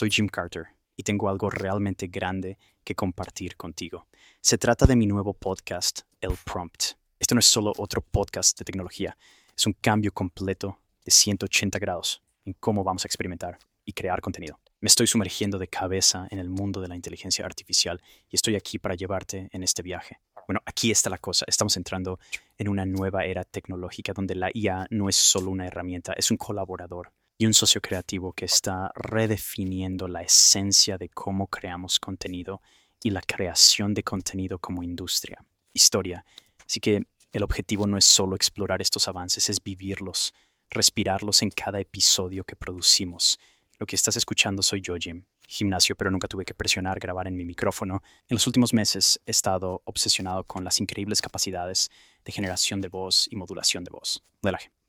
soy Jim Carter y tengo algo realmente grande que compartir contigo. Se trata de mi nuevo podcast, El Prompt. Esto no es solo otro podcast de tecnología, es un cambio completo de 180 grados en cómo vamos a experimentar y crear contenido. Me estoy sumergiendo de cabeza en el mundo de la inteligencia artificial y estoy aquí para llevarte en este viaje. Bueno, aquí está la cosa. Estamos entrando en una nueva era tecnológica donde la IA no es solo una herramienta, es un colaborador y un socio creativo que está redefiniendo la esencia de cómo creamos contenido y la creación de contenido como industria, historia. Así que el objetivo no es solo explorar estos avances, es vivirlos, respirarlos en cada episodio que producimos. Lo que estás escuchando soy yo, Jim. Gimnasio, pero nunca tuve que presionar grabar en mi micrófono. En los últimos meses he estado obsesionado con las increíbles capacidades de generación de voz y modulación de voz.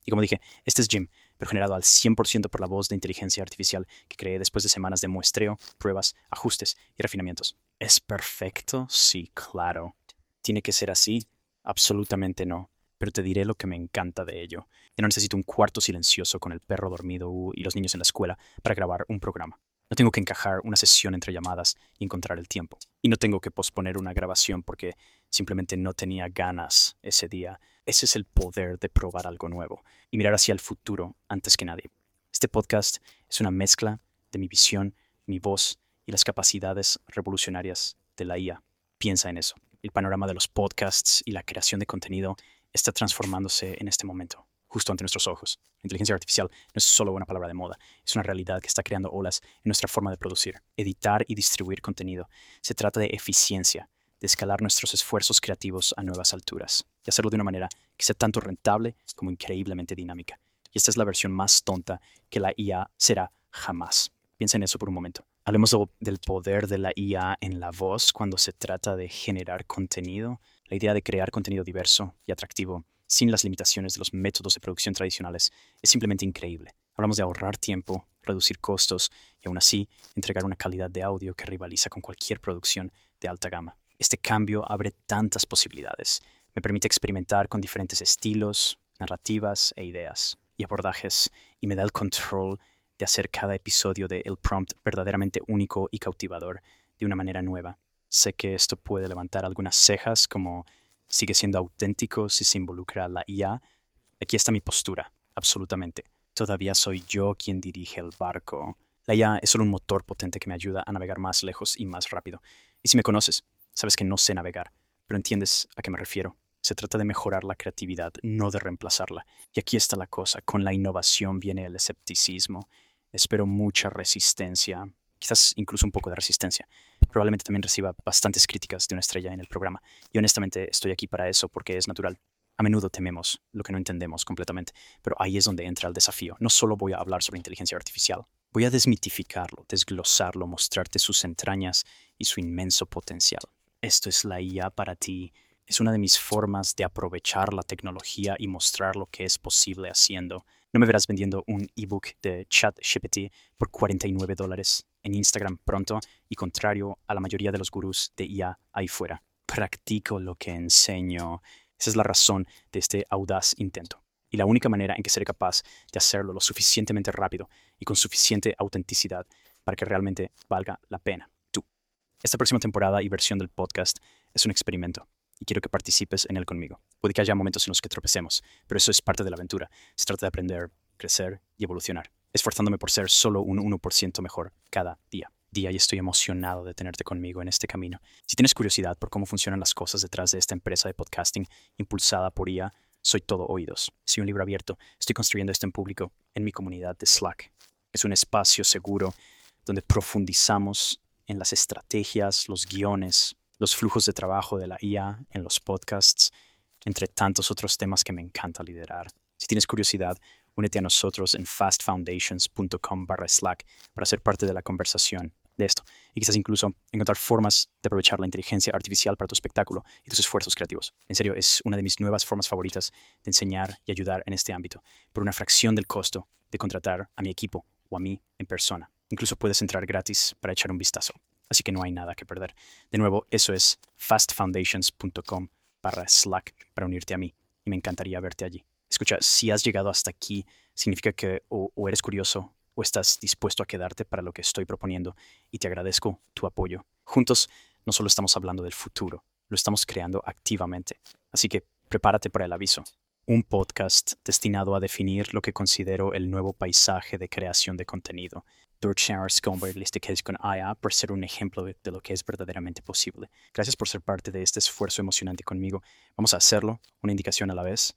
Y como dije, este es Jim, pero generado al 100% por la voz de inteligencia artificial que creé después de semanas de muestreo, pruebas, ajustes y refinamientos. ¿Es perfecto? Sí, claro. ¿Tiene que ser así? Absolutamente no pero te diré lo que me encanta de ello. Ya no necesito un cuarto silencioso con el perro dormido y los niños en la escuela para grabar un programa. No tengo que encajar una sesión entre llamadas y encontrar el tiempo. Y no tengo que posponer una grabación porque simplemente no tenía ganas ese día. Ese es el poder de probar algo nuevo y mirar hacia el futuro antes que nadie. Este podcast es una mezcla de mi visión, mi voz y las capacidades revolucionarias de la IA. Piensa en eso. El panorama de los podcasts y la creación de contenido está transformándose en este momento, justo ante nuestros ojos. La inteligencia artificial no es solo una palabra de moda, es una realidad que está creando olas en nuestra forma de producir, editar y distribuir contenido. Se trata de eficiencia, de escalar nuestros esfuerzos creativos a nuevas alturas y hacerlo de una manera que sea tanto rentable como increíblemente dinámica. Y esta es la versión más tonta que la IA será jamás. Piensa en eso por un momento. Hablemos del poder de la IA en la voz cuando se trata de generar contenido la idea de crear contenido diverso y atractivo sin las limitaciones de los métodos de producción tradicionales es simplemente increíble. Hablamos de ahorrar tiempo, reducir costos y aún así entregar una calidad de audio que rivaliza con cualquier producción de alta gama. Este cambio abre tantas posibilidades. Me permite experimentar con diferentes estilos, narrativas e ideas y abordajes y me da el control de hacer cada episodio de El Prompt verdaderamente único y cautivador de una manera nueva. Sé que esto puede levantar algunas cejas como sigue siendo auténtico si se involucra la IA. Aquí está mi postura, absolutamente. Todavía soy yo quien dirige el barco. La IA es solo un motor potente que me ayuda a navegar más lejos y más rápido. Y si me conoces, sabes que no sé navegar, pero entiendes a qué me refiero. Se trata de mejorar la creatividad, no de reemplazarla. Y aquí está la cosa, con la innovación viene el escepticismo. Espero mucha resistencia, quizás incluso un poco de resistencia. Probablemente también reciba bastantes críticas de una estrella en el programa. Y honestamente estoy aquí para eso porque es natural. A menudo tememos lo que no entendemos completamente, pero ahí es donde entra el desafío. No solo voy a hablar sobre inteligencia artificial, voy a desmitificarlo, desglosarlo, mostrarte sus entrañas y su inmenso potencial. Esto es la IA para ti. Es una de mis formas de aprovechar la tecnología y mostrar lo que es posible haciendo. No me verás vendiendo un ebook de ChatGPT por 49 dólares en Instagram pronto y contrario a la mayoría de los gurús de IA ahí fuera. Practico lo que enseño. Esa es la razón de este audaz intento. Y la única manera en que seré capaz de hacerlo lo suficientemente rápido y con suficiente autenticidad para que realmente valga la pena. Tú. Esta próxima temporada y versión del podcast es un experimento y quiero que participes en él conmigo. Puede que haya momentos en los que tropecemos, pero eso es parte de la aventura. Se trata de aprender, crecer y evolucionar esforzándome por ser solo un 1% mejor cada día. Día y estoy emocionado de tenerte conmigo en este camino. Si tienes curiosidad por cómo funcionan las cosas detrás de esta empresa de podcasting impulsada por IA, soy todo oídos. Soy un libro abierto. Estoy construyendo esto en público en mi comunidad de Slack. Es un espacio seguro donde profundizamos en las estrategias, los guiones, los flujos de trabajo de la IA en los podcasts, entre tantos otros temas que me encanta liderar. Si tienes curiosidad, Únete a nosotros en fastfoundations.com barra Slack para ser parte de la conversación de esto y quizás incluso encontrar formas de aprovechar la inteligencia artificial para tu espectáculo y tus esfuerzos creativos. En serio, es una de mis nuevas formas favoritas de enseñar y ayudar en este ámbito, por una fracción del costo de contratar a mi equipo o a mí en persona. Incluso puedes entrar gratis para echar un vistazo, así que no hay nada que perder. De nuevo, eso es fastfoundations.com barra Slack para unirte a mí y me encantaría verte allí. Escucha, si has llegado hasta aquí, significa que o, eres curioso o estás dispuesto a quedarte para lo que estoy proponiendo y te agradezco tu apoyo. Juntos no solo estamos hablando del futuro, lo estamos creando activamente. Así que prepárate para el aviso. Un podcast destinado a definir lo que considero el nuevo paisaje de creación de contenido. Berkshire convertirse con IA por ser un ejemplo de lo que es verdaderamente posible. Gracias por ser parte de este esfuerzo emocionante conmigo. Vamos a hacerlo, una indicación a la vez.